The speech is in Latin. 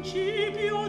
principio